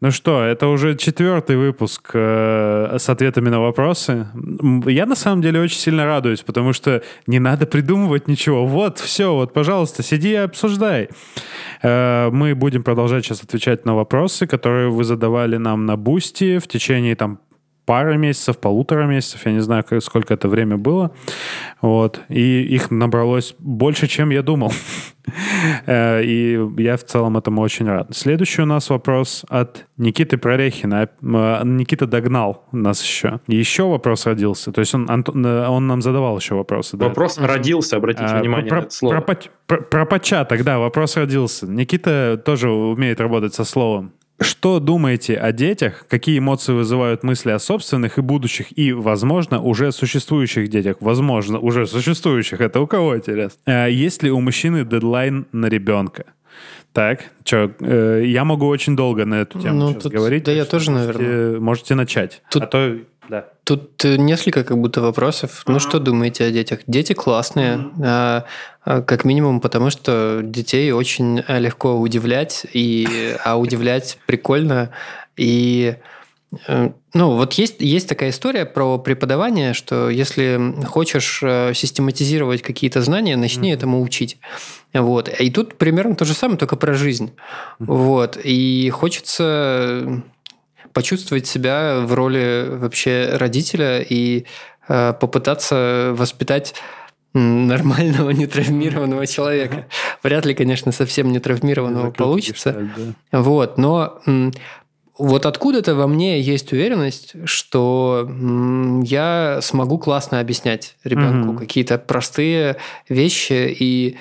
Ну что, это уже четвертый выпуск э, с ответами на вопросы. Я на самом деле очень сильно радуюсь, потому что не надо придумывать ничего. Вот, все, вот, пожалуйста, сиди и обсуждай. Э, мы будем продолжать сейчас отвечать на вопросы, которые вы задавали нам на Бусти в течение там пары месяцев, полутора месяцев, я не знаю, сколько это время было. Вот. И их набралось больше, чем я думал. Э, и я в целом этому очень рад. Следующий у нас вопрос от Никиты Прорехина. Э, Никита догнал нас еще. Еще вопрос родился. То есть он, э, он нам задавал еще вопросы. Вопрос да? родился, обратите а, внимание про, на это слово. Про, про, про початок, да, вопрос родился. Никита тоже умеет работать со словом. Что думаете о детях? Какие эмоции вызывают мысли о собственных и будущих и, возможно, уже существующих детях? Возможно, уже существующих. Это у кого интересно? А есть ли у мужчины дедлайн на ребенка? Так, что, э, я могу очень долго на эту тему ну, тут, говорить. Да, я тоже, наверное. Можете начать. Тут, а то, да. Тут э, несколько как будто вопросов. Ну, что думаете о детях? Дети классные. А, а, как минимум, потому что детей очень э, легко удивлять, и, а удивлять прикольно. И э, ну, вот есть, есть такая история про преподавание, что если хочешь систематизировать какие-то знания, начни mm-hmm. этому учить. Вот. И тут примерно то же самое, только про жизнь. Mm-hmm. Вот. И хочется почувствовать себя в роли вообще родителя и попытаться воспитать нормального, нетравмированного человека. Вряд ли, конечно, совсем нетравмированного получится. Гештальт, да. Вот, но вот откуда-то во мне есть уверенность, что я смогу классно объяснять ребенку угу. какие-то простые вещи и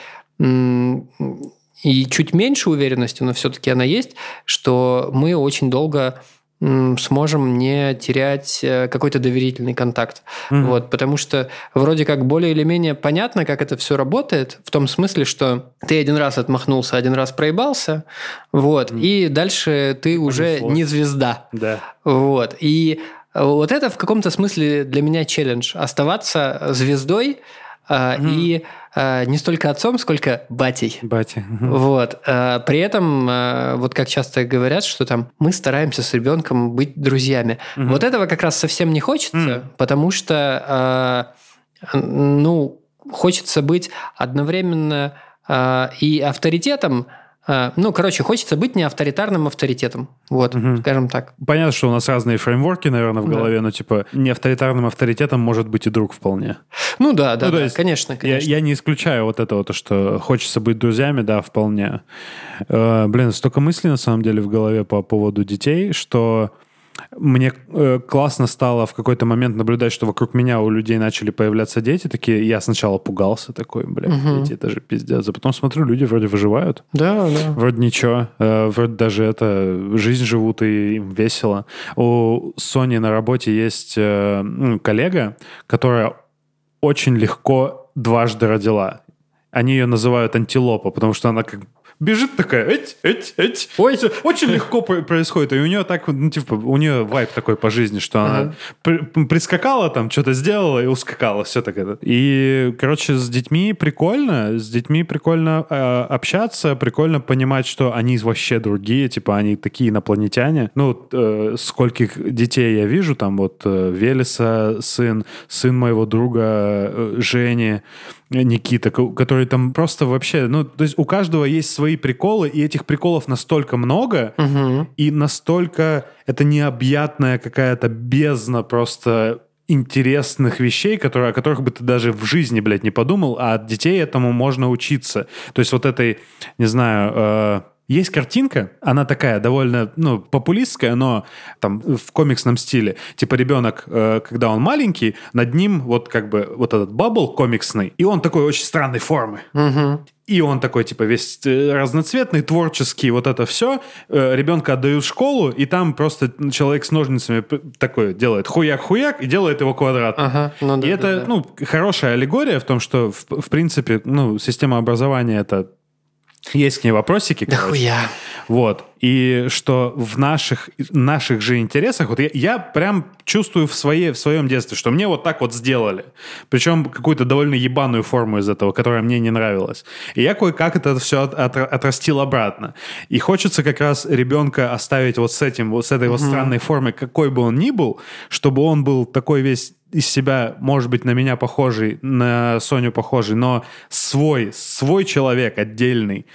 и чуть меньше уверенности, но все-таки она есть, что мы очень долго сможем не терять э, какой-то доверительный контакт. Угу. Вот, потому что вроде как более или менее понятно, как это все работает, в том смысле, что ты один раз отмахнулся, один раз проебался, вот, угу. и дальше ты уже не звезда. Да. Вот, и вот это в каком-то смысле для меня челлендж. Оставаться звездой угу. и Э, не столько отцом, сколько батей. Батей. Вот. Э, при этом, э, вот как часто говорят, что там мы стараемся с ребенком быть друзьями. Угу. Вот этого как раз совсем не хочется, угу. потому что, ну, хочется быть одновременно и авторитетом, ну, короче, хочется быть не авторитарным авторитетом. Вот, угу. скажем так. Понятно, что у нас разные фреймворки, наверное, в голове, да. но типа не авторитарным авторитетом может быть и друг вполне. Ну да, да, ну, да есть, конечно, конечно. Я, я не исключаю вот этого, то, что хочется быть друзьями, да, вполне. Э, блин, столько мыслей на самом деле в голове по поводу детей, что мне э, классно стало в какой-то момент наблюдать, что вокруг меня у людей начали появляться дети. Такие, я сначала пугался такой, блин, угу. дети, это же пиздец. А потом смотрю, люди вроде выживают. Да, да. Вроде ничего. Э, вроде даже это, жизнь живут и им весело. У Сони на работе есть э, ну, коллега, которая очень легко дважды родила. Они ее называют антилопа, потому что она как бежит такая, эть, эть, эть. Ой, Все очень легко происходит. И у нее так, ну, типа, у нее вайп такой по жизни, что она при, прискакала там, что-то сделала и ускакала, все так это. И, короче, с детьми прикольно, с детьми прикольно э, общаться, прикольно понимать, что они вообще другие, типа, они такие инопланетяне. Ну, э, скольких детей я вижу, там вот э, Велеса, сын, сын моего друга э, Жени, Никита, который там просто вообще, ну, то есть у каждого есть свои приколы, и этих приколов настолько много, угу. и настолько это необъятная какая-то бездна просто интересных вещей, которые, о которых бы ты даже в жизни, блядь, не подумал, а от детей этому можно учиться. То есть вот этой, не знаю, э, есть картинка, она такая довольно, ну, популистская, но там в комиксном стиле. Типа ребенок, э, когда он маленький, над ним вот как бы вот этот бабл комиксный, и он такой очень странной формы. Угу. И он такой, типа, весь э, разноцветный, творческий, вот это все. Э, ребенка отдают в школу, и там просто человек с ножницами такой делает хуяк-хуяк и делает его квадрат. Ага, ну, да, и это, да, да. ну, хорошая аллегория в том, что, в, в принципе, ну, система образования — это есть к ней вопросики. Да хуя. Вот. И что в наших, наших же интересах, вот я, я прям чувствую в, своей, в своем детстве, что мне вот так вот сделали. Причем какую-то довольно ебаную форму из этого, которая мне не нравилась. И я кое-как это все от, от, отрастил обратно. И хочется как раз ребенка оставить вот с этим, вот с этой вот странной формой, какой бы он ни был, чтобы он был такой весь из себя, может быть, на меня похожий, на Соню похожий, но свой, свой человек отдельный.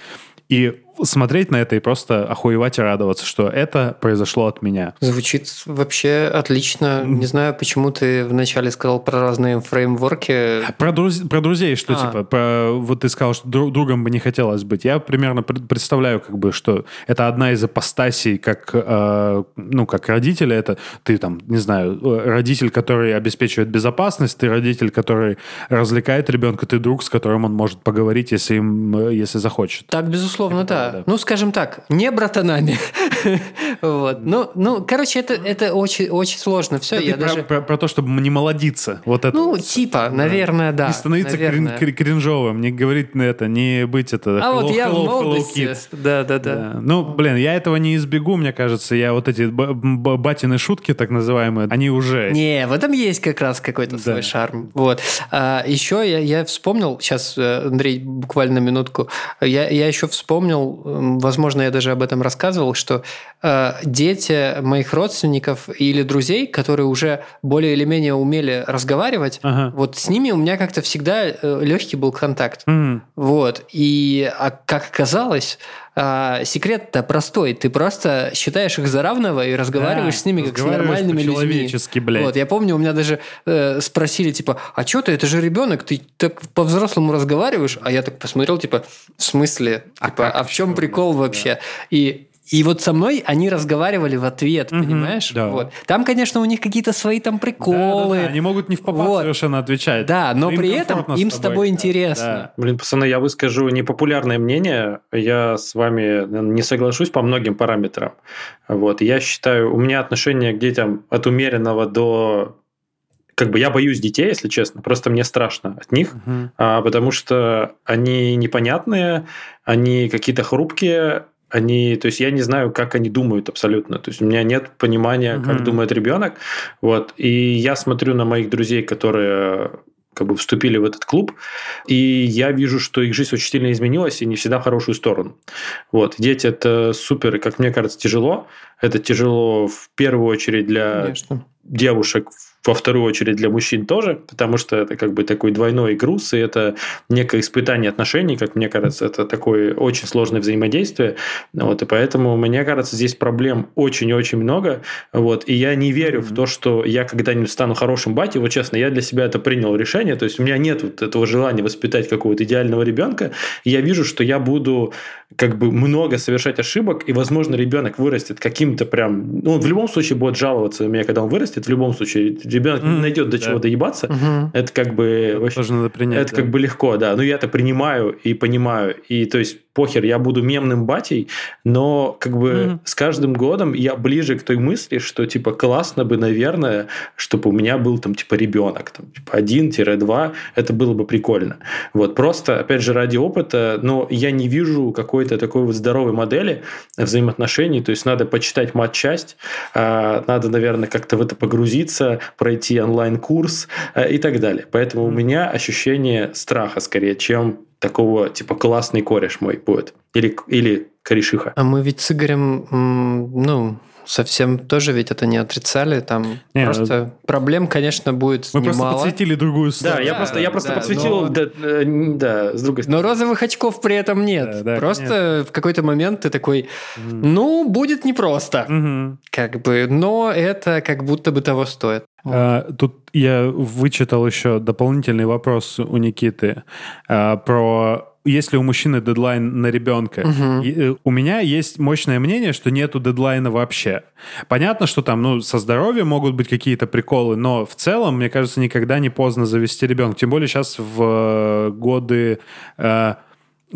И смотреть на это и просто охуевать и радоваться, что это произошло от меня. Звучит вообще отлично. Не знаю, почему ты вначале сказал про разные фреймворки. Про, друз... про друзей, что а. типа, про... вот ты сказал, что другом бы не хотелось быть. Я примерно представляю, как бы, что это одна из апостасий, как, э, ну, как родителя, это ты там, не знаю, родитель, который обеспечивает безопасность, ты родитель, который развлекает ребенка, ты друг, с которым он может поговорить, если, им, если захочет. Так, безусловно, да Ну, скажем так, не братанами. вот. Ну, ну, короче, это, это очень, очень сложно. Все, это я про, даже... про, про то, чтобы не молодиться. Вот это. Ну, типа, наверное, да. Не становиться наверное. Крин, кринжовым, не говорить на это, не быть это. А hello, вот я hello, в молодости. Да, да, да, да. Ну, блин, я этого не избегу, мне кажется. Я вот эти батины шутки, так называемые, они уже... Не, в этом есть как раз какой-то да. свой шарм. Вот. А, еще я, я вспомнил, сейчас, э, Андрей, буквально минутку, я, я еще вспомнил возможно, я даже об этом рассказывал, что э, дети моих родственников или друзей, которые уже более или менее умели разговаривать, ага. вот с ними у меня как-то всегда э, легкий был контакт. Mm. Вот. И а как оказалось, а, секрет-то простой. Ты просто считаешь их за равного и разговариваешь да, с ними как с нормальными людьми. блядь. Вот, я помню, у меня даже э, спросили, типа, а что ты, это же ребенок, ты так по-взрослому разговариваешь? А я так посмотрел, типа, в смысле? А, типа, а в чем прикол вообще? Да. И и вот со мной они разговаривали в ответ, угу, понимаешь? Да. Вот. Там, конечно, у них какие-то свои там приколы. Да, да, да. Они могут не в попад вот. совершенно отвечать. Да, но им при этом им с тобой, да. интересно. Да. Блин, пацаны, я выскажу непопулярное мнение. Я с вами не соглашусь по многим параметрам. Вот. Я считаю, у меня отношение к детям от умеренного до как бы я боюсь детей, если честно, просто мне страшно от них, uh-huh. а, потому что они непонятные, они какие-то хрупкие, они, то есть я не знаю, как они думают абсолютно. То есть у меня нет понимания, угу. как думает ребенок. Вот. И я смотрю на моих друзей, которые как бы вступили в этот клуб, и я вижу, что их жизнь очень сильно изменилась и не всегда в хорошую сторону. Вот. Дети – это супер, и, как мне кажется, тяжело. Это тяжело в первую очередь для Конечно. девушек, во вторую очередь для мужчин тоже, потому что это как бы такой двойной груз, и это некое испытание отношений, как мне кажется, это такое очень сложное взаимодействие. Вот, и поэтому, мне кажется, здесь проблем очень-очень много. Вот, и я не верю mm-hmm. в то, что я когда-нибудь стану хорошим батей. Вот честно, я для себя это принял решение. То есть у меня нет вот этого желания воспитать какого-то идеального ребенка. Я вижу, что я буду как бы много совершать ошибок, и, возможно, ребенок вырастет каким-то прям... Ну, он в любом случае будет жаловаться на меня, когда он вырастет. В любом случае, ребенок mm, найдет до да. чего доебаться. Mm-hmm. Это как бы... Это тоже надо принять. Это да. как бы легко, да. Но я это принимаю и понимаю. И то есть похер, я буду мемным батей, но как бы mm-hmm. с каждым годом я ближе к той мысли, что типа классно бы, наверное, чтобы у меня был там типа ребенок, там типа один-два, это было бы прикольно. Вот просто, опять же, ради опыта, но я не вижу какой-то такой вот здоровой модели взаимоотношений, то есть надо почитать мат-часть, а, надо, наверное, как-то в это погрузиться, пройти онлайн-курс а, и так далее. Поэтому mm-hmm. у меня ощущение страха скорее, чем такого, типа, классный кореш мой будет. Или, или корешиха. А мы ведь с Игорем, ну, совсем тоже ведь это не отрицали. Там не, просто ну, проблем, конечно, будет Мы немало. просто подсветили другую сторону. Да, я просто, я просто да, подсветил, но... да, э, да, с другой стороны. Но розовых очков при этом нет. Да, да, просто нет. в какой-то момент ты такой, ну, будет непросто. Угу. Как бы, но это как будто бы того стоит. А, тут я вычитал еще дополнительный вопрос у Никиты а, про если у мужчины дедлайн на ребенка. Угу. у меня есть мощное мнение, что нету дедлайна вообще. Понятно, что там, ну, со здоровьем могут быть какие-то приколы, но в целом, мне кажется, никогда не поздно завести ребенка. Тем более сейчас в э, годы э,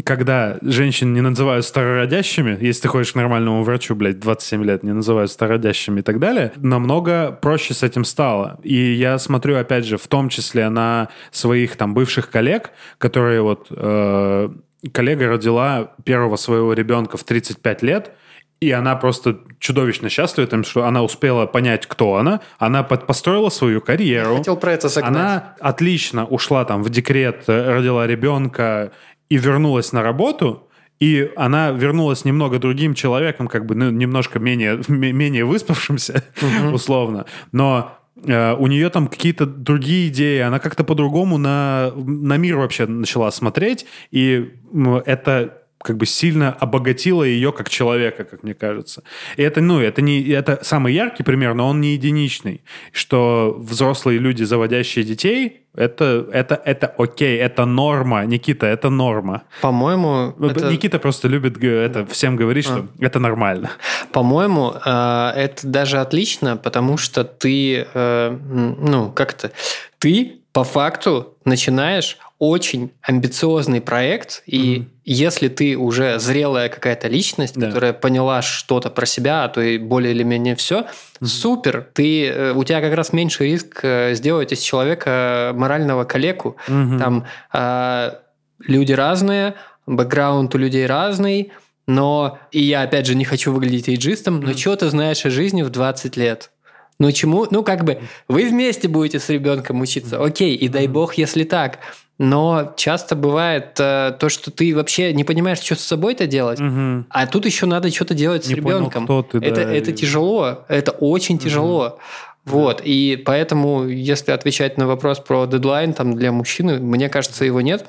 когда женщин не называют старородящими, если ты ходишь к нормальному врачу, блядь, 27 лет, не называют старородящими и так далее, намного проще с этим стало. И я смотрю, опять же, в том числе на своих там бывших коллег, которые вот... Э, коллега родила первого своего ребенка в 35 лет, и она просто чудовищно счастлива тем, что она успела понять, кто она. Она под, построила свою карьеру. Я хотел про это загнать. Она отлично ушла там в декрет, э, родила ребенка и вернулась на работу. И она вернулась немного другим человеком, как бы ну, немножко менее, менее выспавшимся, угу. условно. Но э, у нее там какие-то другие идеи, она как-то по-другому на, на мир вообще начала смотреть, и это как бы сильно обогатило ее как человека, как мне кажется. И это, ну, это не, это самый яркий пример, но он не единичный. Что взрослые люди, заводящие детей, это, это, это окей, это норма. Никита, это норма. По-моему... Это... Никита просто любит это всем говорить, что а. это нормально. По-моему, э, это даже отлично, потому что ты, э, ну, как-то, ты по факту начинаешь очень амбициозный проект, и mm-hmm. Если ты уже зрелая какая-то личность, да. которая поняла что-то про себя, а то и более или менее все, mm-hmm. супер, ты, э, у тебя как раз меньше риск э, сделать из человека морального калеку. Mm-hmm. Там э, люди разные, бэкграунд у людей разный, но, и я опять же не хочу выглядеть эйджистом, но mm-hmm. что ты знаешь о жизни в 20 лет? Ну чему? Ну как бы вы вместе будете с ребенком учиться, окей, и дай бог, если так. Но часто бывает э, то, что ты вообще не понимаешь, что с собой-то делать, угу. а тут еще надо что-то делать с не ребенком. Понял, ты, это, да, это и... тяжело, это очень угу. тяжело. Вот, и поэтому, если отвечать на вопрос про дедлайн там для мужчины, мне кажется, его нет.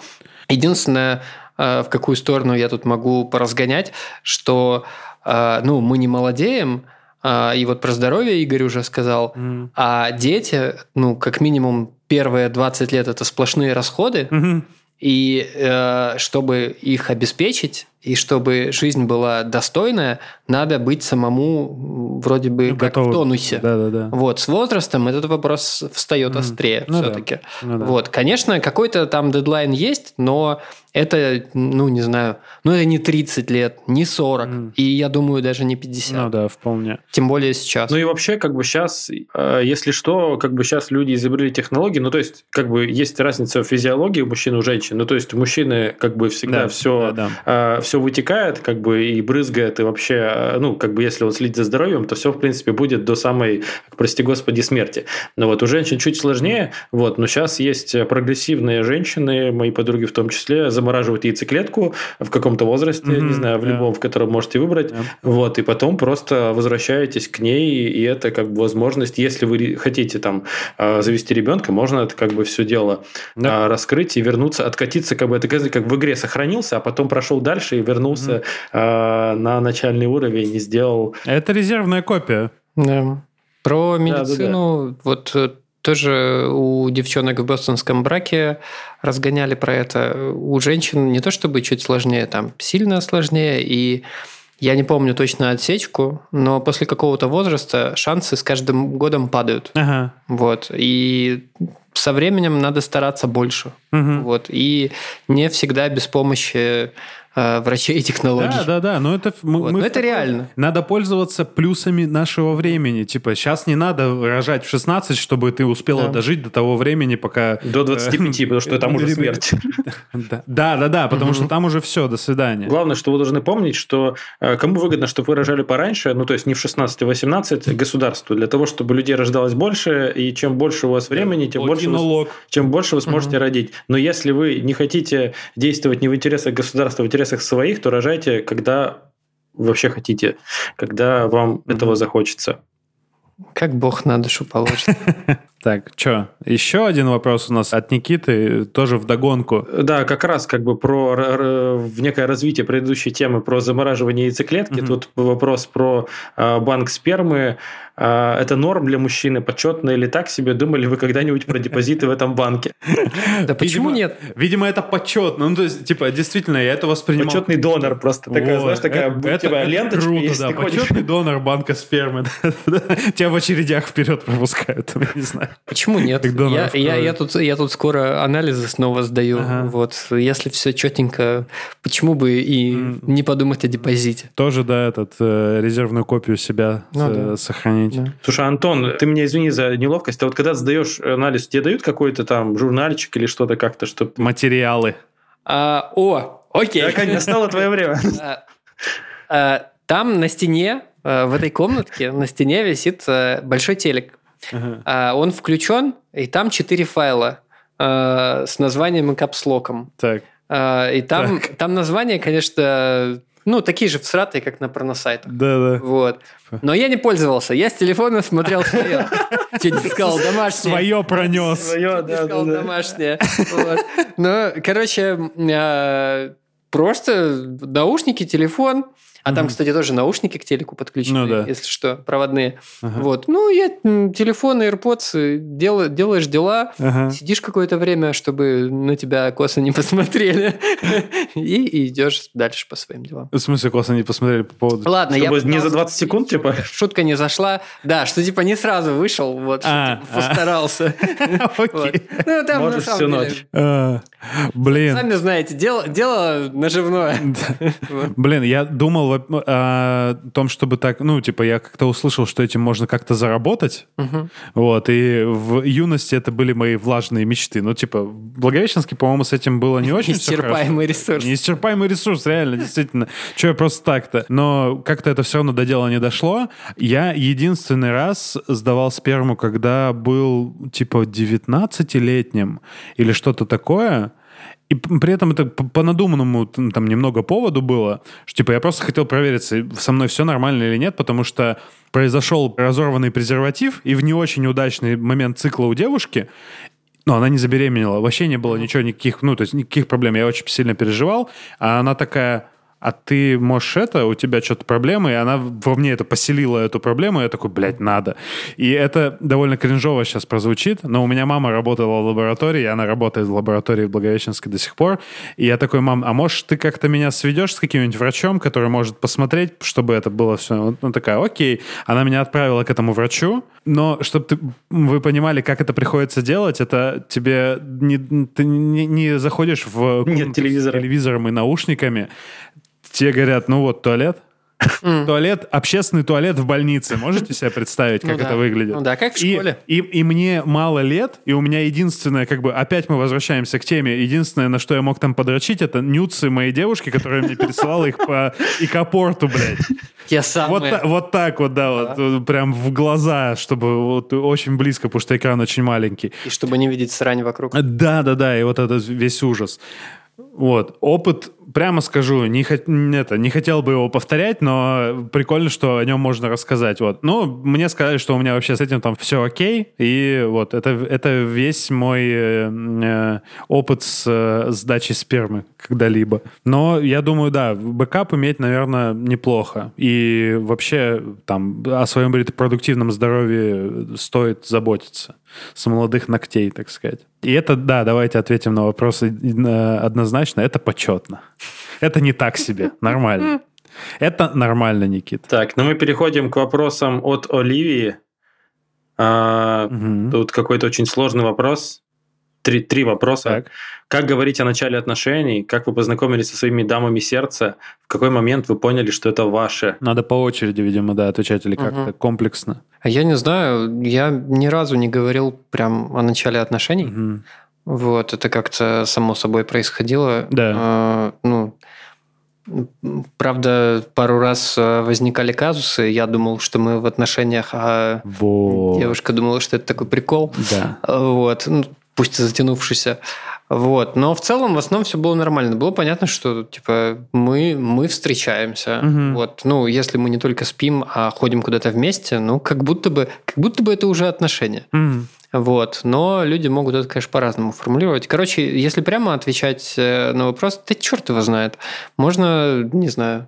Единственное, э, в какую сторону я тут могу поразгонять, что э, ну, мы не молодеем, а, и вот про здоровье Игорь уже сказал. Mm. А дети, ну, как минимум, первые 20 лет это сплошные расходы. Mm-hmm. И э, чтобы их обеспечить, и чтобы жизнь была достойная, надо быть самому вроде бы ну, как готов. в тонусе. Да, да, да. Вот, с возрастом этот вопрос встает mm. острее ну, все-таки. Да. Ну, да. Вот, конечно, какой-то там дедлайн есть, но это, ну, не знаю, ну, это не 30 лет, не 40, mm. и я думаю, даже не 50. Ну да, вполне. Тем более сейчас. Ну и вообще, как бы сейчас, э, если что, как бы сейчас люди изобрели технологии, ну, то есть, как бы есть разница в физиологии у мужчин и у женщин, ну, то есть, у мужчины как бы всегда да, все, да, да. Э, все вытекает, как бы, и брызгает, и вообще, э, ну, как бы, если он следит за здоровьем, то все, в принципе, будет до самой, прости господи, смерти. Но вот у женщин чуть сложнее, вот, но сейчас есть прогрессивные женщины, мои подруги в том числе, замораживают яйцеклетку в каком-то возрасте, mm-hmm, не знаю, в yeah. любом, в котором можете выбрать. Yeah. Вот, и потом просто возвращаетесь к ней, и это как бы возможность, если вы хотите там а, завести ребенка, можно это как бы все дело yeah. раскрыть и вернуться, откатиться, как бы это как в игре сохранился, а потом прошел дальше и вернулся mm-hmm. на начальный уровень и сделал... Это резервная копия. Да. Про медицину, да, да, да. вот э, тоже у девчонок в бостонском браке разгоняли про это. У женщин не то чтобы чуть сложнее, там сильно сложнее. И я не помню точно отсечку, но после какого-то возраста шансы с каждым годом падают. Ага. Вот. И со временем надо стараться больше. Угу. Вот. И не всегда без помощи э, врачей и технологий. Да, да, да. Но это, мы, вот. мы но это реально. Надо пользоваться плюсами нашего времени. Типа, сейчас не надо рожать в 16, чтобы ты успела да. дожить до того времени, пока... До 25, потому что там уже смерть. Да, да, да, потому что там уже все, до свидания. Главное, что вы должны помнить, что э, кому выгодно, чтобы вы рожали пораньше, ну, то есть не в 16, 18, государству, для того, чтобы людей рождалось больше, и чем больше у вас времени, тем больше, вы, чем больше вы сможете родить. Но если вы не хотите действовать не в интересах государства, а в интересах интересах своих, то рожайте, когда вообще хотите, когда вам mm-hmm. этого захочется. Как Бог на душу положит. Так, что? Еще один вопрос у нас от Никиты, тоже в догонку. Да, как раз как бы про в некое развитие предыдущей темы про замораживание яйцеклетки. Тут вопрос про а, банк спермы. А, это норм для мужчины, почетно или так себе? Думали вы когда-нибудь про депозиты в этом банке? Да почему нет? Видимо, это почетно. Ну, то есть, типа, действительно, я это воспринимал. Почетный донор просто. Такая, знаешь, такая типа, ленточка. Круто, да. Почетный донор банка спермы. Тебя в очередях вперед пропускают, не знаю. Почему нет? Я, тут, я тут скоро анализы снова сдаю. Вот, если все четенько, почему бы и не подумать о депозите? Тоже, да, этот э, резервную копию себя ну, сохранить. Да. Слушай, Антон, ты меня извини за неловкость. А вот когда сдаешь анализ, тебе дают какой-то там журнальчик или что-то как-то, чтобы... Материалы. А, о, окей. Как настало твое время. А, а, Там на стене, э, в этой комнатке, на стене висит э, большой телек. Ага. Он включен, и там четыре файла э, с названием и капслоком. Так. И там, там названия, конечно, ну, такие же всратые, как на порносайтах. Да-да. Вот. Но я не пользовался. Я с телефона смотрел свое. Чуть не сказал домашнее. Свое пронес. Свое, не сказал домашнее. Ну, короче, э, просто наушники, телефон. А там, кстати, тоже наушники к телеку подключены, Ну да. если что, проводные. Ага. Вот. Ну, я телефон, AirPods, э, дел- делаешь дела, Ага. сидишь какое-то время, чтобы на тебя косо не посмотрели, и идешь дальше по своим делам. В смысле, классно не посмотрели по поводу... Ладно, я не за пытался- 20 секунд, типа? Шутка не зашла. Да, что типа не сразу вышел, вот, А, типа, а. постарался. Ну, там на Можешь самом всю деле, ночь. А, Блин. Сами знаете, дело, дело наживное. Блин, я думал во- о том, чтобы так, ну, типа, я как-то услышал, что этим можно как-то заработать, Мгм. вот, и в юности это были мои влажные мечты. Ну, типа, в Благовещенске, по-моему, с этим было не очень всё хорошо. Исчерпаемый ресурс. Неисчерпаемый ресурс, реально, действительно. Че просто так-то? Но как-то это все равно до дела не дошло. Я единственный раз сдавал сперму, когда был, типа, 19-летним или что-то такое. И при этом это по надуманному там немного поводу было, что типа я просто хотел проверить, с- со мной все нормально или нет, потому что произошел разорванный презерватив, и в не очень удачный момент цикла у девушки но она не забеременела. Вообще не было ничего, никаких, ну, то есть никаких проблем. Я очень сильно переживал. А она такая, а ты можешь это, у тебя что-то проблемы, и она во мне это поселила, эту проблему, и я такой, блядь, надо. И это довольно кринжово сейчас прозвучит, но у меня мама работала в лаборатории, и она работает в лаборатории в Благовещенской до сих пор, и я такой, мам, а можешь ты как-то меня сведешь с каким-нибудь врачом, который может посмотреть, чтобы это было все? Ну, такая, окей. Она меня отправила к этому врачу, но чтобы вы понимали, как это приходится делать, это тебе не, ты не, не заходишь в с телевизора. телевизором и наушниками, тебе говорят, ну вот туалет, туалет, общественный туалет в больнице. Можете себе представить, как Ну да. это выглядит? Ну да, как в И- школе. И, и мне мало лет, и у меня единственное, как бы, опять мы возвращаемся к теме, единственное, на что я мог там подрочить, это нюцы моей девушки, которая мне пересылала их по икопорту, блядь. Я Вот, самый. та- вот так вот, да, вот, э, прям в глаза, чтобы вот очень близко, потому что экран очень маленький. И чтобы не видеть срань вокруг. Да, да, да, и вот этот весь ужас. Вот, опыт, прямо скажу, не, это, не хотел бы его повторять, но прикольно, что о нем можно рассказать. Вот. Ну, мне сказали, что у меня вообще с этим там все окей, и вот это, это весь мой э, э, опыт с э, сдачей спермы когда-либо. Но я думаю, да, бэкап иметь, наверное, неплохо. И вообще там о своем репродуктивном здоровье стоит заботиться с молодых ногтей, так сказать. И это, да, давайте ответим на вопросы э, однозначно, это почетно. Это не так себе, нормально. Это нормально, Никит. Так, ну мы переходим к вопросам от Оливии. А, Мгм. Тут какой-то очень сложный вопрос. Три, три вопроса. Так. Как говорить о начале отношений? Как вы познакомились со своими дамами сердца? В какой момент вы поняли, что это ваше? Надо по очереди, видимо, да, отвечать или как-то Мгм. комплексно. Я не знаю, я ни разу не говорил прям о начале отношений. Мгм. Вот, это как-то само собой происходило. Да. А, ну, правда, пару раз а, возникали казусы. Я думал, что мы в отношениях, а Вот. девушка думала, что это такой прикол. Да. А, Вот, ну, пусть и затянувшийся. Вот. Но в целом, в основном, все было нормально. Было понятно, что типа мы, мы встречаемся. Мгм. Вот. Ну, если мы не только спим, а ходим куда-то вместе, ну, как будто бы, как будто бы это уже отношения. Мгм. Вот. Но люди могут это, конечно, по-разному формулировать. Короче, если прямо отвечать э, на вопрос, да черт его знает. Можно, не знаю,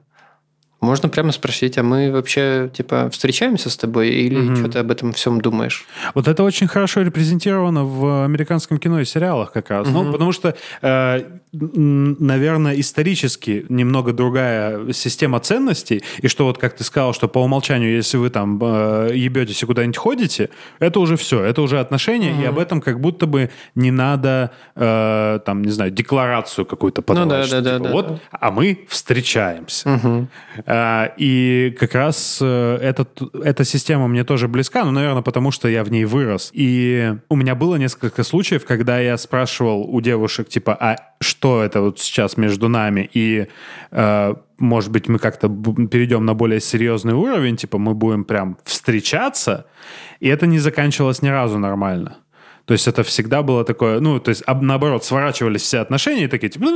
можно прямо спросить, а мы вообще, типа, встречаемся с тобой или Мгм. что ты об этом всем думаешь? Вот это очень хорошо репрезентировано в американском кино и сериалах как раз. Ну, Мгм. потому что, э, наверное, исторически немного другая система ценностей. И что вот, как ты сказал, что по умолчанию, если вы там э, ебетесь и куда-нибудь ходите, это уже все, это уже отношения, и Мгм. об этом как будто бы не надо, э, там, не знаю, декларацию какую-то подавать. Ну да, да, да, типа, да. Вот, а мы встречаемся. Мгм. А, и как раз э, этот, эта система мне тоже близка, ну, наверное, потому что я в ней вырос. И у меня было несколько случаев, когда я спрашивал у девушек, типа, а что это вот сейчас между нами? И, э, может быть, мы как-то перейдем на более серьезный уровень, типа, мы будем прям встречаться, и это не заканчивалось ни разу нормально. То есть это всегда было такое, ну, то есть об, наоборот, сворачивались все отношения и такие, типа,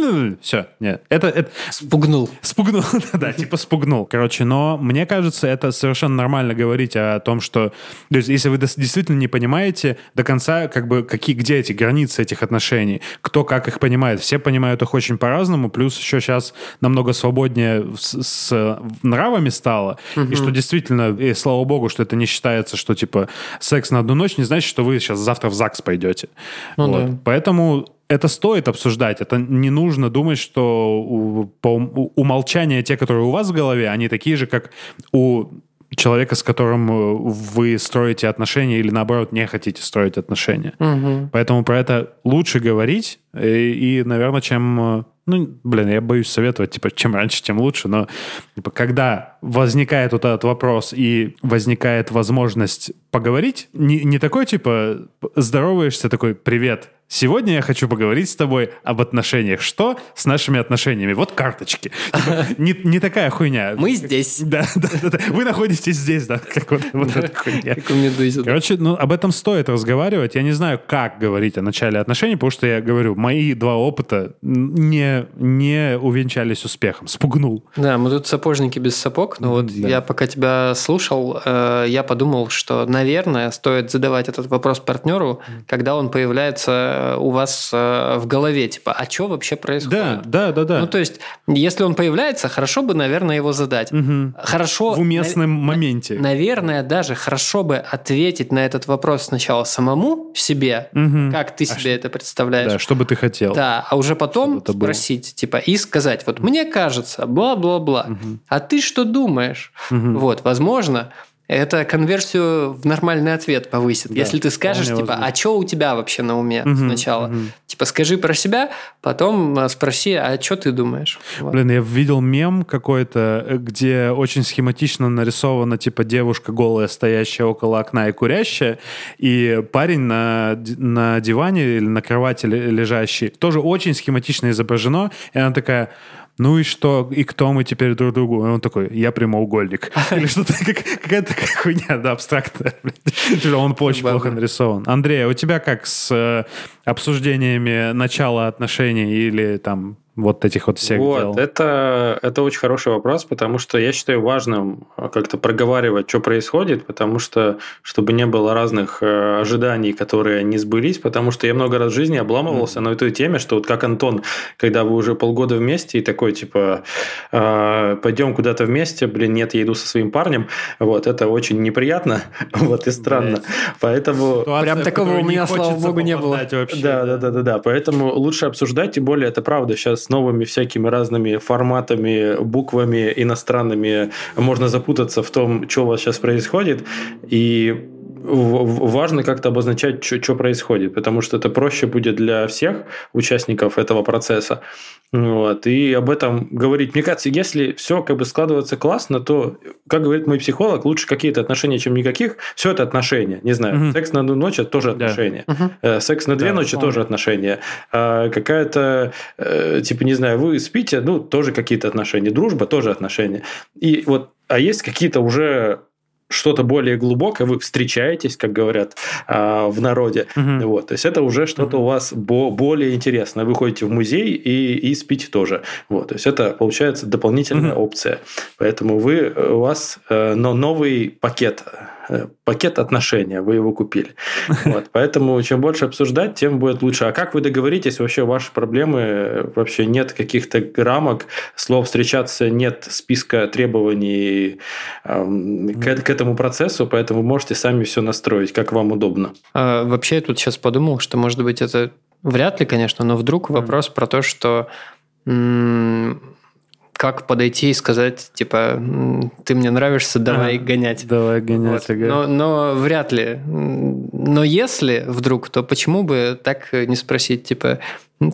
все, нет. Это, это... Спугнул. Спугнул, да, типа спугнул. Короче, но мне кажется, это совершенно нормально говорить о том, что, то есть если вы действительно не понимаете до конца, как бы, какие, где эти границы этих отношений, кто как их понимает. Все понимают их очень по-разному, плюс еще сейчас намного свободнее с, с нравами стало, угу. и что действительно, и слава богу, что это не считается, что, типа, секс на одну ночь не значит, что вы сейчас завтра в ЗАГС пойдете. Ну, вот. да. Поэтому это стоит обсуждать. Это не нужно думать, что у, по умолчания те, которые у вас в голове, они такие же, как у человека, с которым э, вы строите отношения или наоборот не хотите строить отношения. Угу. Поэтому про это лучше говорить и, и, наверное, чем э, ну, блин, я боюсь советовать, типа, чем раньше, тем лучше, но типа, когда возникает вот этот вопрос и возникает возможность поговорить, не, не такой, типа, здороваешься, такой, привет, Сегодня я хочу поговорить с тобой об отношениях. Что с нашими отношениями? Вот карточки. Типа, не, не такая хуйня. Мы здесь. Да, да, да. да. Вы находитесь здесь, да. Как вот, вот эта хуйня. Короче, ну, об этом стоит разговаривать. Я не знаю, как говорить о начале отношений, потому что я говорю, мои два опыта не, не увенчались успехом. Спугнул. Да, мы тут сапожники без сапог. Но вот да. я пока тебя слушал, э, я подумал, что, наверное, стоит задавать этот вопрос партнеру, когда он появляется у вас э, в голове, типа, а что вообще происходит? Да, да, да, да. Ну, то есть, если он появляется, хорошо бы, наверное, его задать. Угу. Хорошо. В уместном на, моменте. Наверное, даже хорошо бы ответить на этот вопрос сначала самому себе, угу. как ты а себе а это представляешь. Да, что бы ты хотел. Да, а уже потом спросить, типа, и сказать, вот мне кажется, бла-бла-бла, угу. а ты что думаешь? Угу. Вот, возможно, это конверсию в нормальный ответ повысит. Да, Если ты скажешь, типа, возможно. а что у тебя вообще на уме угу, сначала? Угу. Типа, скажи про себя, потом а, спроси, а что ты думаешь? Вот. Блин, я видел мем какой-то, где очень схематично нарисована, типа, девушка голая, стоящая около окна и курящая, и парень на, на диване или на кровати лежащий. Тоже очень схематично изображено, и она такая ну и что, и кто мы теперь друг другу? И он такой, я прямоугольник. Или что-то, какая-то такая хуйня, да, абстрактная. Он очень плохо нарисован. Андрей, а у тебя как с э, обсуждениями начала отношений или там вот этих вот всех вот, дел? Это, это очень хороший вопрос, потому что я считаю важным э, как-то проговаривать, что происходит, потому что, чтобы не было разных э, ожиданий, которые не сбылись, потому что я много раз в жизни обламывался mm-hmm. на этой теме, что вот как Антон, когда вы уже полгода вместе и такой, типа, э, пойдем куда-то вместе, блин, нет, я иду со своим парнем, вот, это очень неприятно, вот, и странно. Блять. Поэтому... Ситуация, Прям такого у меня, слава богу, не было. Вообще. Да, да, да, да, да, поэтому лучше обсуждать, тем более, это правда, сейчас с новыми всякими разными форматами, буквами иностранными можно запутаться в том, что у вас сейчас происходит. И важно как-то обозначать, что происходит, потому что это проще будет для всех участников этого процесса. Вот, и об этом говорить. Мне кажется, если все как бы складывается классно, то, как говорит мой психолог, лучше какие-то отношения, чем никаких. Все это отношения. Не знаю, угу. секс на одну ночь это тоже отношения. Да. Угу. Секс на две да, ночи тоже отношения. А какая-то, э, типа, не знаю, вы спите, ну, тоже какие-то отношения. Дружба тоже отношения. И вот, а есть какие-то уже что-то более глубокое, вы встречаетесь, как говорят э, в народе. Угу. Вот, то есть это уже что-то у вас бо- более интересное. Вы ходите в музей и, и спите тоже. Вот, то есть это получается дополнительная угу. опция. Поэтому вы у вас э, но новый пакет пакет отношения, вы его купили. Вот, поэтому чем больше обсуждать, тем будет лучше. А как вы договоритесь, вообще ваши проблемы, вообще нет каких-то рамок, слов встречаться, нет списка требований э, к, к этому процессу, поэтому можете сами все настроить, как вам удобно. А, вообще я тут сейчас подумал, что может быть это вряд ли, конечно, но вдруг вопрос mm. про то, что как подойти и сказать, типа, ты мне нравишься, давай а, гонять. Давай гонять. Вот. Но, но вряд ли. Но если вдруг, то почему бы так не спросить, типа,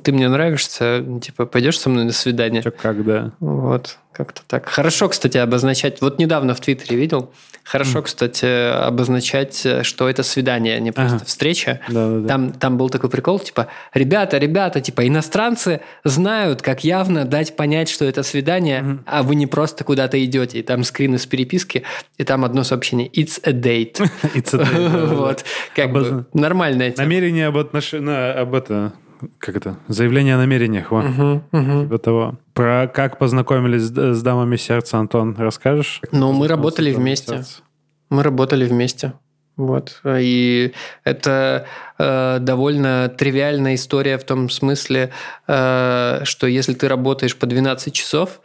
ты мне нравишься, типа, пойдешь со мной на свидание? Что, как, да. Вот. Как-то так. Хорошо, кстати, обозначать. Вот недавно в Твиттере видел. Хорошо, кстати, обозначать, что это свидание, а не просто Ага. встреча. Да-да-да. Там, там был такой прикол, типа, ребята, ребята, типа, иностранцы знают, как явно дать понять, что это свидание, а вы не просто куда-то идете. И там скрин из переписки, и там одно сообщение «It's a date». It's a date. Вот. Как бы нормальная тема. Намерение об отношениях, об это, как это, заявление о намерениях, во. Мгм, мгм. Типа того. Про как познакомились с, с дамами сердца, Антон, расскажешь? Ну, мы работали вместе. сердца? Мы работали вместе. Вот. И это э, довольно тривиальная история в том смысле, э, что если ты работаешь по 12 часов,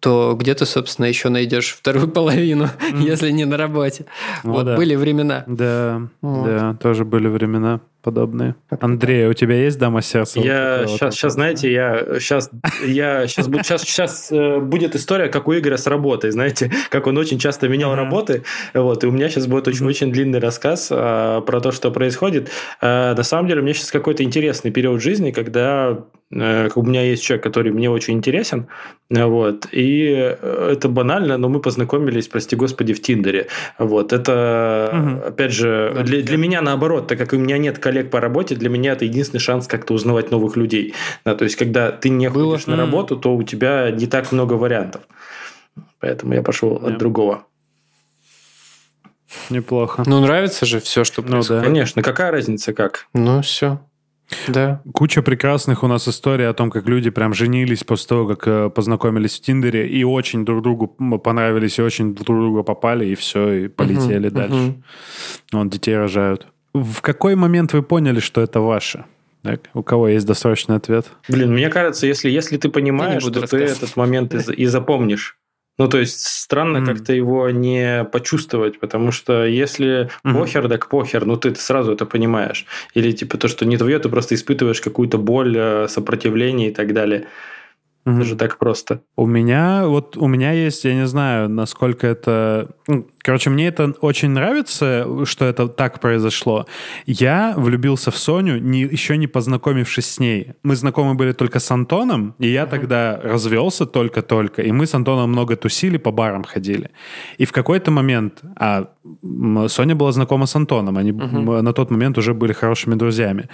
то где ты, собственно, еще найдешь вторую половину, если не на работе. Ну вот да. были времена. Да, Вот. да, тоже были времена подобные. Андрей, у тебя есть дама сердца? Я вот сейчас, сейчас, знаете, я сейчас, я сейчас, сейчас, сейчас будет история, как у Игоря с работой, знаете, как он очень часто менял работы, вот, и у меня сейчас будет очень, очень длинный рассказ а, про то, что происходит. А, на самом деле, у меня сейчас какой-то интересный период жизни, когда э, у меня есть человек, который мне очень интересен, э, вот, и э, это банально, но мы познакомились, прости господи, в Тиндере, вот, это, Мгм. опять же, Да, для, для меня наоборот, так как у меня нет коллег по работе, для меня это единственный шанс как-то узнавать новых людей. Да, то есть, когда ты не Было. ходишь на работу, то у тебя не так много вариантов. Поэтому я пошел Да. от другого. Неплохо. Ну, нравится же все, что Ну происходит. да. Конечно, какая разница как? Ну, все. Да. Куча прекрасных у нас историй о том, как люди прям женились после того, как э, познакомились в Тиндере и очень друг другу понравились, и очень друг друга попали, и все, и полетели дальше. мгм. Вон, детей рожают. В какой момент вы поняли, что это ваше? Так, у кого есть досрочный ответ? Блин, мне кажется, если, если ты понимаешь, что ты этот момент и, и запомнишь. Ну, то есть, странно Мгм. как-то его не почувствовать, потому что если Мгм. похер, так похер, ну, ты, сразу это понимаешь. Или, типа, то, что не твое, ты просто испытываешь какую-то боль, э, сопротивление и так далее. Мгм. Это же так просто. У меня, вот у меня есть, я не знаю, насколько это... ну, Короче, мне это очень нравится, что это так произошло. Я влюбился в Соню, не, еще не познакомившись с ней. Мы знакомы были только с Антоном, и я тогда развелся только-только, и мы с Антоном много тусили, по барам ходили. И в какой-то момент... А Соня была знакома с Антоном, они м, на тот момент уже были хорошими друзьями.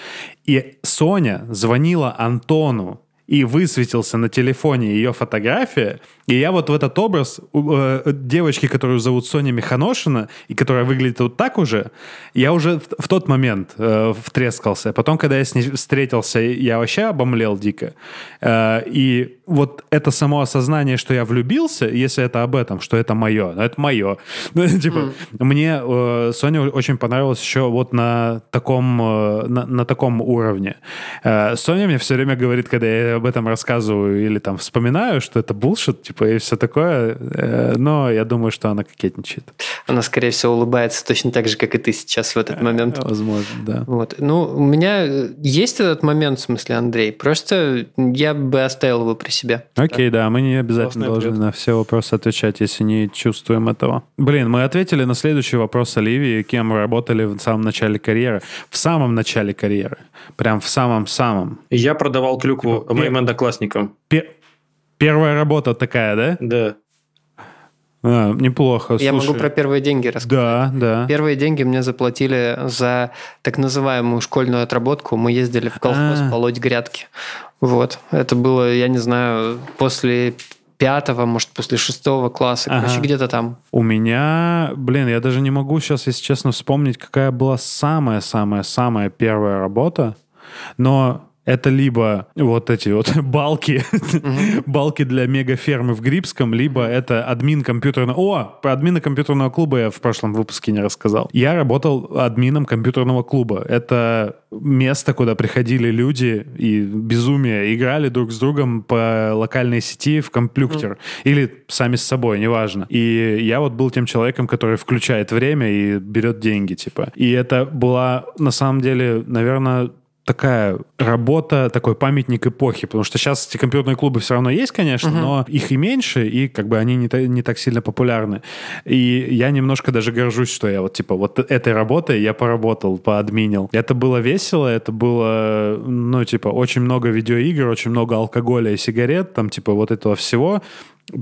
И Соня звонила Антону и высветился на телефоне ее фотография, и я вот в этот образ э, девочки, которую зовут Соня Миханошина, и которая выглядит вот так уже, я уже в, в тот момент э, втрескался. Потом, когда я с ней встретился, я вообще обомлел дико. Э, и вот это само осознание, что я влюбился, если это об этом, что это мое, ну, это мое. Ну, типа, мне э, Соня очень понравилась еще вот на таком, э, на, на таком уровне. Э, Соня мне все время говорит, когда я об этом рассказываю или там вспоминаю, что это булшит, типа, и все такое, э, но я думаю, что она кокетничает. Она, скорее всего, улыбается точно так же, как и ты сейчас в этот момент. Возможно, да. Вот. Ну, у меня э, есть этот момент, в смысле, Андрей. Просто я бы оставил его при себе. Окей, да, мы не обязательно Классный должны ответ. на все вопросы отвечать, если не чувствуем этого. Блин, мы ответили на следующий вопрос Оливии, кем вы работали в самом начале карьеры. В самом начале карьеры. Прям в самом-самом. Я продавал клюкву Типа, моим одноклассникам. Пе- Первая работа такая, да? Да. А, неплохо. Я могу Слушай, про первые деньги рассказать. Да, да. Первые деньги мне заплатили за так называемую школьную отработку. Мы ездили в колхоз А. полоть грядки. Вот. Это было, я не знаю, после пятого, может, после шестого класса. Короче, Ага. где-то там. У меня, блин, я даже не могу сейчас, если честно, вспомнить, какая была самая-самая-самая первая работа, но это либо вот эти вот балки, балки для мегафермы в Грибском, либо это админ компьютерного... О, про админа компьютерного клуба я в прошлом выпуске не рассказал. Я работал админом компьютерного клуба. Это место, куда приходили люди и безумие, играли друг с другом по локальной сети в комплюктер. Или сами с собой, неважно. И я вот был тем человеком, который включает время и берет деньги, типа. И это была, на самом деле, наверное, такая работа, такой памятник эпохи, потому что сейчас эти компьютерные клубы все равно есть, конечно, но их и меньше, и как бы они не, та- не так сильно популярны. И я немножко даже горжусь, что я вот типа вот этой работой я поработал, поадминил. Это было весело, это было, ну, типа, очень много видеоигр, очень много алкоголя и сигарет, там, типа, вот этого всего.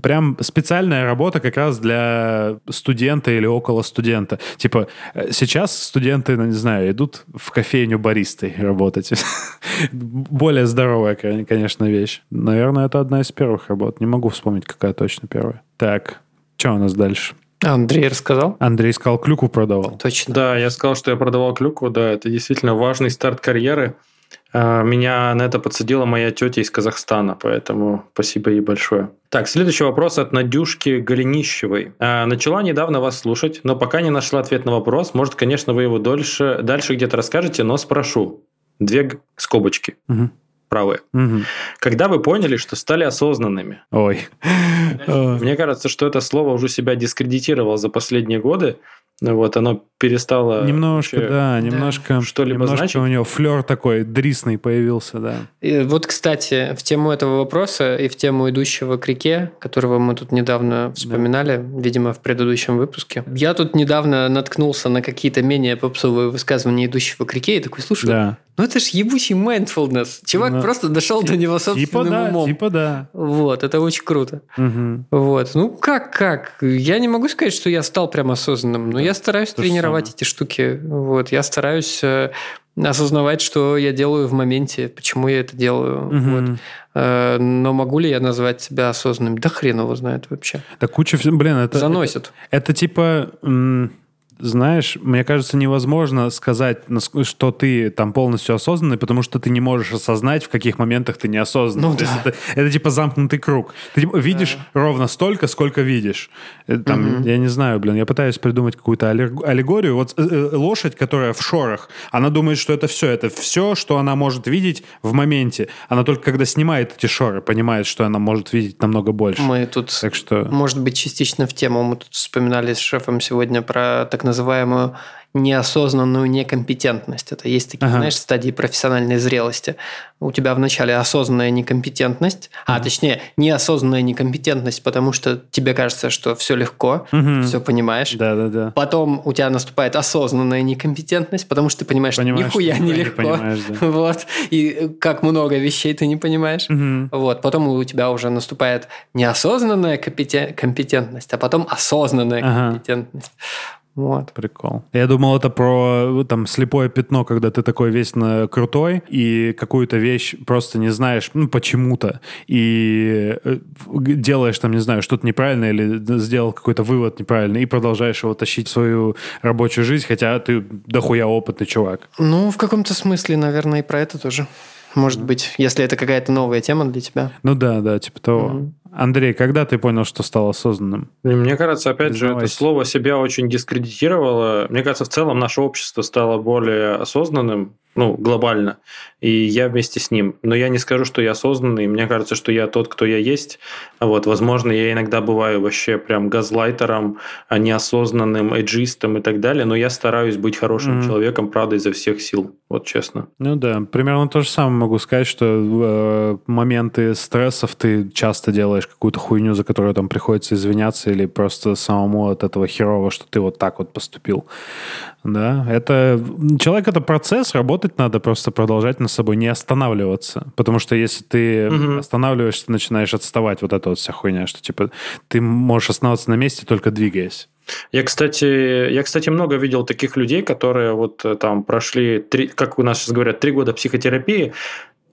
Прям специальная работа как раз для студента или около студента. Типа э, сейчас студенты, ну, не знаю, идут в кофейню баристой работать. Более здоровая, конечно, вещь. Наверное, это одна из первых работ. Не могу вспомнить, какая точно первая. Так, что у нас дальше? Андрей рассказал? Андрей сказал, клюку продавал. Точно. Да, я сказал, что я продавал клюку. Да, это действительно важный старт карьеры. А, меня на это подсадила моя тетя из Казахстана, поэтому спасибо ей большое. Так, следующий вопрос от Надюшки Голенищевой. А, начала недавно вас слушать, но пока не нашла ответ на вопрос. Может, конечно, вы его дольше, дальше где-то расскажете, но спрошу. Две скобочки. Угу. Правые. Угу. Когда вы поняли, что стали осознанными? Ой. Мне кажется, что это слово уже себя дискредитировало за последние годы. Вот, оно перестало... Немножко, вообще да, немножко, что-либо немножко значить. у него флер такой дрисный появился, да. И вот, кстати, в тему этого вопроса и в тему идущего к реке, которого мы тут недавно вспоминали, видимо, в предыдущем выпуске, я тут недавно наткнулся на какие-то менее попсовые высказывания идущего к реке и такой, слушай, Да. Ну это ж ебучий mindfulness. Чувак Ну, просто дошел до него собственным Типа да, умом. типа да. Вот, это очень круто. Мгм. Вот. Ну, как, как? Я не могу сказать, что я стал прям осознанным, но я стараюсь тренировать эти штуки. Вот. Я стараюсь э, осознавать, что я делаю в моменте, почему я это делаю. Мгм. Вот. Э, Но могу ли я назвать себя осознанным? Да хрен его знает вообще. Да куча всего, блин, это... Заносит. Это типа, м, знаешь, мне кажется, невозможно сказать, что ты там полностью осознанный, потому что ты не можешь осознать, в каких моментах ты неосознанный. Ну да. это, это типа замкнутый круг. Ты типа, видишь ровно столько, сколько видишь. Э, Там, Я не знаю, блин, я пытаюсь придумать какую-то аллег- аллегорию. Вот э, э, лошадь, которая в шорах, она думает, что это все. Это все, что она может видеть в моменте. Она только когда снимает эти шоры, понимает, что она может видеть намного больше. Мы тут, Так что... может быть, частично в тему. Мы тут вспоминали с шефом сегодня про так называемую неосознанную некомпетентность. Это есть такие, Ага. знаешь, стадии профессиональной зрелости. У тебя вначале осознанная некомпетентность, а точнее неосознанная некомпетентность, потому что тебе кажется, что все легко, Мгм. все понимаешь. Да-да-да. Потом у тебя наступает осознанная некомпетентность, потому что ты понимаешь, Понимаешь, что нихуя что не ты не легко. понимаешь, да. Вот. И как много вещей ты не понимаешь. Мгм. Вот, потом у тебя уже наступает неосознанная компетен- компетентность, а потом осознанная Ага. компетентность. Вот. Прикол. Я думал, это про э, там слепое пятно, когда ты такой весь на крутой и какую-то вещь просто не знаешь, ну, почему-то, и э, делаешь там, не знаю, что-то неправильно или сделал какой-то вывод неправильный и продолжаешь его тащить в свою рабочую жизнь, хотя ты дохуя опытный чувак. Ну, в каком-то смысле, наверное, и про это тоже. Может быть, если это какая-то новая тема для тебя. Ну да, да, типа того. Мгм. Андрей, когда ты понял, что стал осознанным? Мне кажется, опять же, это Признавайся. слово себя очень дискредитировало. Мне кажется, в целом наше общество стало более осознанным, ну, глобально, и я вместе с ним. Но я не скажу, что я осознанный. Мне кажется, что я тот, кто я есть. Вот, возможно, я иногда бываю вообще прям газлайтером, а неосознанным, эйджистом и так далее, но я стараюсь быть хорошим Мгм. человеком, правда, изо всех сил. Вот честно. Ну да, примерно то же самое могу сказать, что э, моменты стрессов ты часто делаешь какую-то хуйню, за которую там приходится извиняться, или просто самому от этого херово, что ты вот так вот поступил. Да, это... Человек — это процесс, работать надо, просто продолжать над собой, не останавливаться. Потому что если ты Мгм. останавливаешься, ты начинаешь отставать, вот эта вот вся хуйня, что типа ты можешь остановиться на месте, только двигаясь. Я, кстати, я, кстати, много видел таких людей, которые вот э, там прошли, три, как у нас сейчас говорят, три года психотерапии,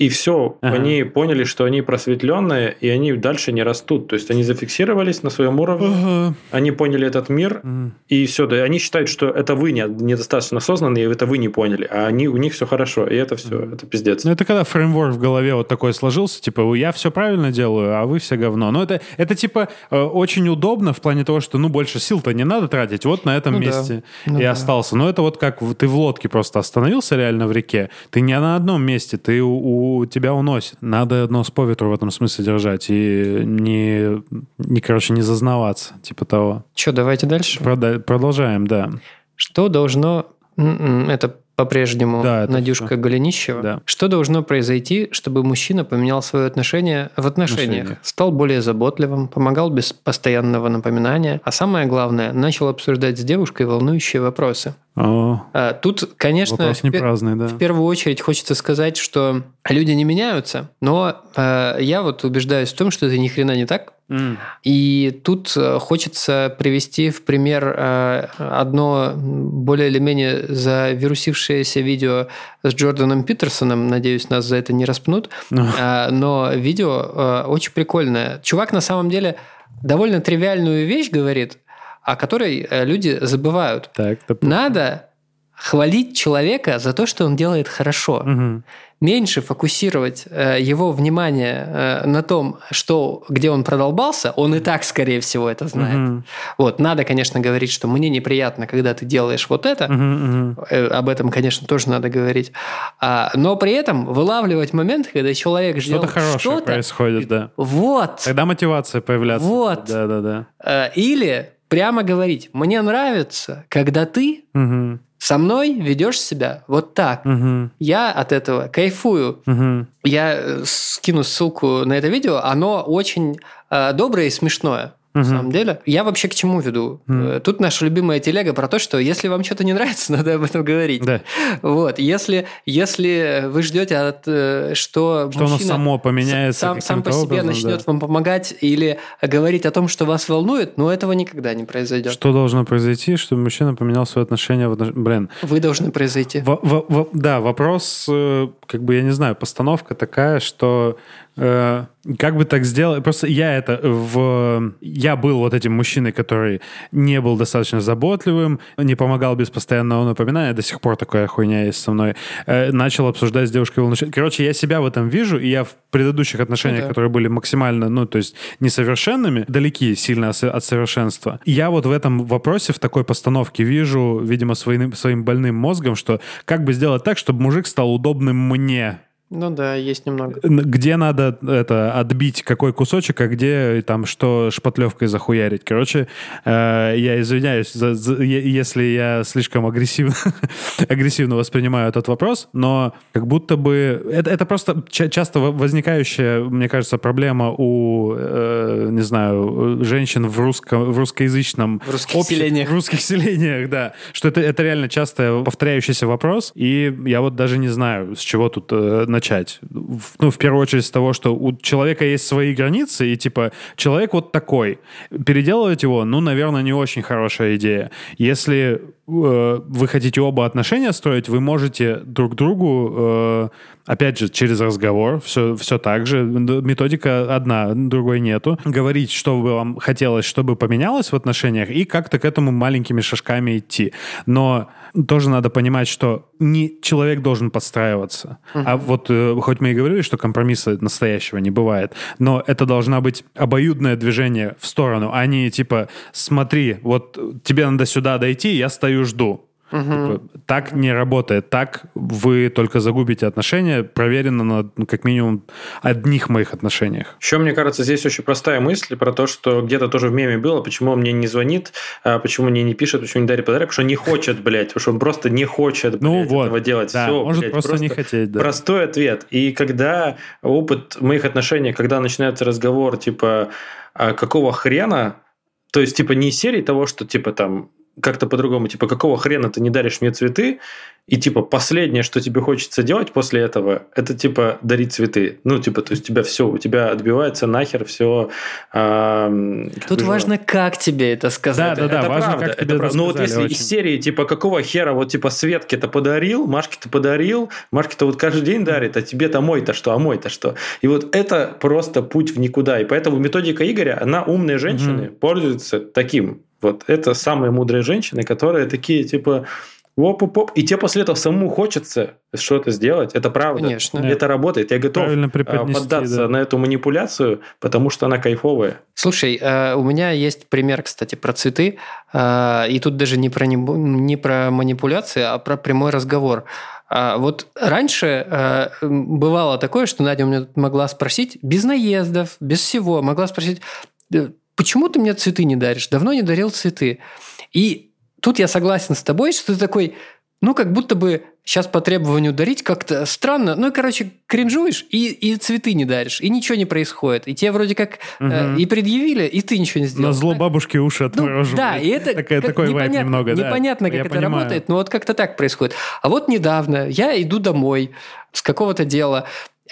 и все, Ага. они поняли, что они просветленные, и они дальше не растут. То есть они зафиксировались на своем уровне, они поняли этот мир, М. и все. Да, они считают, что это вы не, недостаточно осознанные, и это вы не поняли, а они, у них все хорошо, и это все, это пиздец. Ну, это когда фреймворк в голове вот такой сложился, типа, я все правильно делаю, а вы все говно. Но это, это типа, э, очень удобно в плане того, что, ну, больше сил-то не надо тратить, вот на этом Ну да. месте Ну и да. остался. Но это вот как ты в лодке просто остановился реально в реке, ты не на одном месте, ты у, у тебя уносит. Надо нос по ветру в этом смысле держать и не, не короче, не зазнаваться, типа того. Что, давайте дальше. Прода- продолжаем, да. Что должно... М-м, Это по-прежнему Да, Надюшка всё. Голенищева. Да. Что должно произойти, чтобы мужчина поменял свое отношение в отношениях, Отношениях. стал более заботливым, помогал без постоянного напоминания, а самое главное, начал обсуждать с девушкой волнующие вопросы? О, А, Тут, конечно, вопрос не праздный, да. в первую очередь хочется сказать, что люди не меняются, но э, я вот убеждаюсь в том, что это ни хрена не так. М. И тут э, хочется привести в пример э, одно более или менее завирусившееся видео с Джорданом Питерсоном. Надеюсь, нас за это не распнут. Ну, А, Но видео э, очень прикольное. Чувак на самом деле довольно тривиальную вещь говорит, о которой э, люди забывают. Так, Надо хвалить человека за то, что он делает хорошо. Мгм. Меньше фокусировать э, его внимание э, на том, что, где он продолбался, он и так, скорее всего, это знает. Мгм. Вот, надо, конечно, говорить, что мне неприятно, когда ты делаешь вот это. Мгм, мгм. Э, Об этом, конечно, тоже надо говорить. А, но при этом вылавливать момент, когда человек Что-то хорошее что-то, происходит, да. вот, Тогда мотивация появляется. Вот. Да, да, да. Э, или прямо говорить, мне нравится, когда ты Мгм, со мной ведешь себя вот так. мгм, Я от этого кайфую. мгм. Я э, скину ссылку на это видео. Оно очень э, доброе и смешное. На Мгм. самом деле. Я вообще к чему веду? Э, Тут наша любимая телега про то, что если вам что-то не нравится, надо об этом говорить. Да. Вот. Если, если вы ждете, от, э, что, Что оно мужчина само поменяется сам, сам по себе образом, начнет да. вам помогать или говорить о том, что вас волнует, но этого никогда не произойдет. Что должно произойти, чтобы мужчина поменял свое отношение в Блин, Вы должны произойти. Во- во- во- да, вопрос, э, как бы, я не знаю, постановка такая, что как бы так сделать... Просто я это в... Я был вот этим мужчиной, который не был достаточно заботливым, не помогал без постоянного напоминания, до сих пор такая хуйня есть со мной. Э, начал обсуждать с девушкой волнующей- Короче, я себя в этом вижу, и я в предыдущих отношениях, Ну да. которые были максимально, ну, то есть несовершенными, далеки сильно от совершенства. Я вот в этом вопросе, в такой постановке вижу, видимо, своим, своим больным мозгом, что как бы сделать так, чтобы мужик стал удобным мне. Ну да, есть немного. Где надо это отбить какой кусочек, а где там что шпатлевкой захуярить. Короче, э, я извиняюсь, за- за- если я слишком агрессивно, агрессивно воспринимаю этот вопрос, но как будто бы это, это просто ча- часто во- возникающая, мне кажется, проблема у, э, не знаю, женщин в, русско- в русскоязычном В русских обще- селениях. В русских селениях, да. Что это, это реально часто повторяющийся вопрос, и я вот даже не знаю, с чего тут э, начать. Ну, в первую очередь с того, что у человека есть свои границы, и типа человек вот такой. Переделывать его, ну, наверное, не очень хорошая идея. Если вы хотите оба отношения строить, вы можете друг другу, э, опять же, через разговор, все, все так же, методика одна, другой нету, говорить, что бы вам хотелось, чтобы поменялось в отношениях, и как-то к этому маленькими шажками идти. Но тоже надо понимать, что не человек должен подстраиваться. А вот э, хоть мы и говорили, что компромисса настоящего не бывает, но это должна быть обоюдное движение в сторону, а не типа смотри, вот тебе надо сюда дойти, я стою жду. Типа, так не работает. Так вы только загубите отношения. Проверено на ну, как минимум одних моих отношениях. Еще, мне кажется, здесь очень простая мысль про то, что где-то тоже в меме было, почему он мне не звонит, а почему мне не пишет, почему не дарит подарок, потому что не хочет, блядь, потому что он просто не хочет, Ну блядь, вот, этого делать. да, Всё, может блядь, просто, не хотеть. Да. Простой ответ. И когда опыт моих отношений, когда начинается разговор, типа, а какого хрена, то есть, типа, не из серии того, что, типа, там, как-то по-другому, типа, какого хрена ты не даришь мне цветы, и, типа, последнее, что тебе хочется делать после этого, это, типа, дарить цветы. Ну, типа, то есть, у тебя все, у тебя отбивается нахер все. Тут важно, как тебе это сказать. Да, да, это важно, правда, как это тебе правда. Ну вот если очень. из серии, типа, какого хера, вот, типа, Светке-то подарил, Машке-то подарил, Машке-то вот каждый день дарит, а тебе-то мой-то что, а мой-то что. И вот это просто путь в никуда. И поэтому методика Игоря, она умные женщины пользуются таким. Вот это самые мудрые женщины, которые такие, типа, оп-оп-оп. И тебе после этого самому хочется что-то сделать. Это правда. Конечно. Это работает. Я готов Правильно а, поддаться да. на эту манипуляцию, потому что она кайфовая. Слушай, э, у меня есть пример, кстати, про цветы. Э, И тут даже не про, не про манипуляции, а про прямой разговор. А Вот раньше э, бывало такое, что Надя у меня могла спросить, без наездов, без всего, могла спросить, «Э, почему ты мне цветы не даришь? Давно не дарил цветы. И тут я согласен с тобой, что ты такой, ну, как будто бы сейчас по требованию дарить как-то странно. Ну, и, короче, кринжуешь и, и цветы не даришь, и ничего не происходит. И тебе вроде как угу. э, и предъявили, и ты ничего не сделал. На зло бабушки уши отмороживают. Ну, да, и это Такая, такой непонятно, вайп немного, да. Непонятно, как я это понимаю. работает, но вот как-то так происходит. А вот недавно я иду домой с какого-то дела,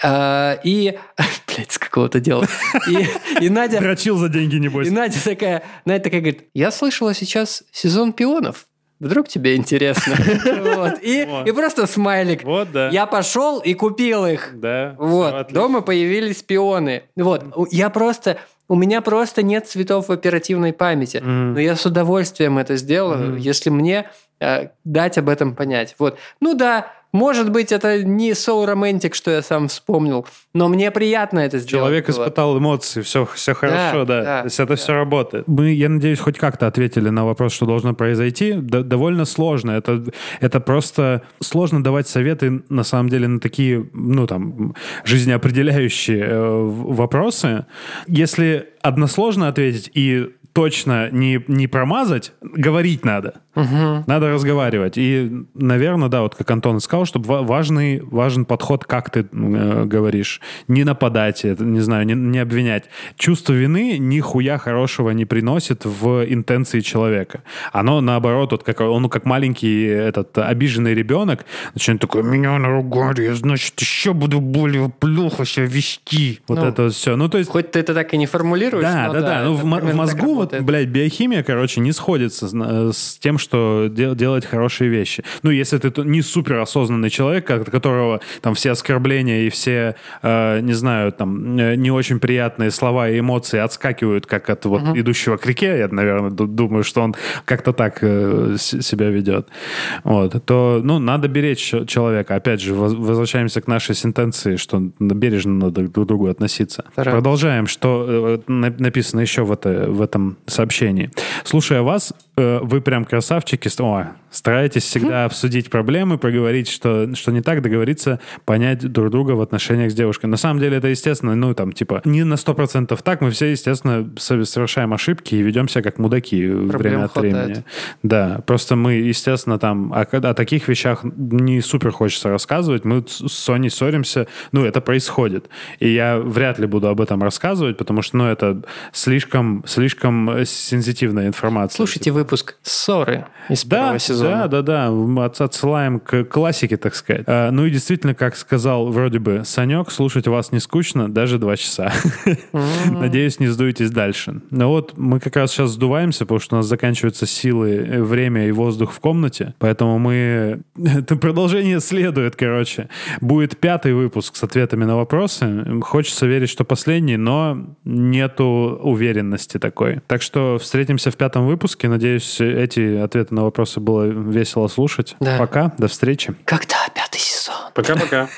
и... Блядь, с какого-то дела. И, и Надя... Дрочил за деньги, небось. И Надя такая, Надя такая говорит, я слышала сейчас сезон пионов. Вдруг тебе интересно. вот. и, Вот. и просто смайлик. Вот, да. Я пошел и купил их. Да. Вот. отлично. Дома появились пионы. Вот. Я просто... У меня просто нет цветов в оперативной памяти. Мгм. Но я с удовольствием это сделаю, Мгм. если мне э, дать об этом понять. Вот. Ну да, может быть, это не соу романтик, что я сам вспомнил, но мне приятно это сделать. Человек было. испытал эмоции, все, все хорошо, да. да, То есть это да. все работает. Мы, я надеюсь, хоть как-то ответили на вопрос, что должно произойти. Д- довольно сложно. Это, это просто сложно давать советы, на самом деле, на такие, ну, там, жизнеопределяющие э, вопросы. Если односложно ответить и точно не, не промазать, говорить надо. Мгм. Надо разговаривать. И, наверное, да, вот как Антон сказал, чтобы ва- важный, важен подход, как ты э, говоришь. Не нападать, это, не знаю, не, не обвинять. Чувство вины нихуя хорошего не приносит в интенции человека. Оно, наоборот, вот как, он как маленький этот обиженный ребенок, начинает такой, меня наругали, я, значит, еще буду более плохо себя вести. Вот Ну, это вот все. Ну, то есть... Хоть ты это так и не формулируешь, Да, но да, да. Ну, в, в мозгу, вот, работает. блядь, биохимия, короче, не сходится с, на- с тем, что де- делать хорошие вещи. Ну, если ты не суперосознанный человек, от которого там все оскорбления и все, э, не знаю, там, э, не очень приятные слова и эмоции отскакивают, как от вот идущего к реке, я, наверное, ду- думаю, что он как-то так э, себя ведет. Вот. То, ну, надо беречь человека. Опять же, воз- возвращаемся к нашей сентенции, что бережно надо друг к другу относиться. Здорово. Продолжаем, что э, на- написано еще в, это, в этом сообщении. Слушая вас, э, вы прям красавчики. О, стараетесь всегда обсудить проблемы, проговорить, что, что не так, договориться, понять друг друга в отношениях с девушкой. На самом деле это, естественно, ну, там, типа, не на 100% так. Мы все, естественно, со- совершаем ошибки и ведем себя как мудаки время от хватает. времени. Да, просто мы, естественно, там о, о таких вещах не супер хочется рассказывать. Мы с Соней ссоримся, ну, это происходит. И я вряд ли буду об этом рассказывать, потому что, ну, это слишком, слишком э, сенситивная информация. Слушайте выпуск «Ссоры» из Да, первого сезона. да, да, да. Отсылаем к классике, так сказать. А, ну и действительно, как сказал вроде бы Санек, слушать вас не скучно даже два часа. Надеюсь, не сдуетесь дальше. Ну вот мы как раз сейчас сдуваемся, потому что у нас заканчиваются силы, э, время и воздух в комнате, поэтому мы... Это продолжение следует, короче. Будет пятый выпуск с ответами на вопросы. Хочется верить, что последний, но нету уверенности такой. Так что встретимся в пятом выпуске. Надеюсь, эти ответы на вопросы было весело слушать. Да. Пока, до встречи. Когда пятый сезон? Пока-пока.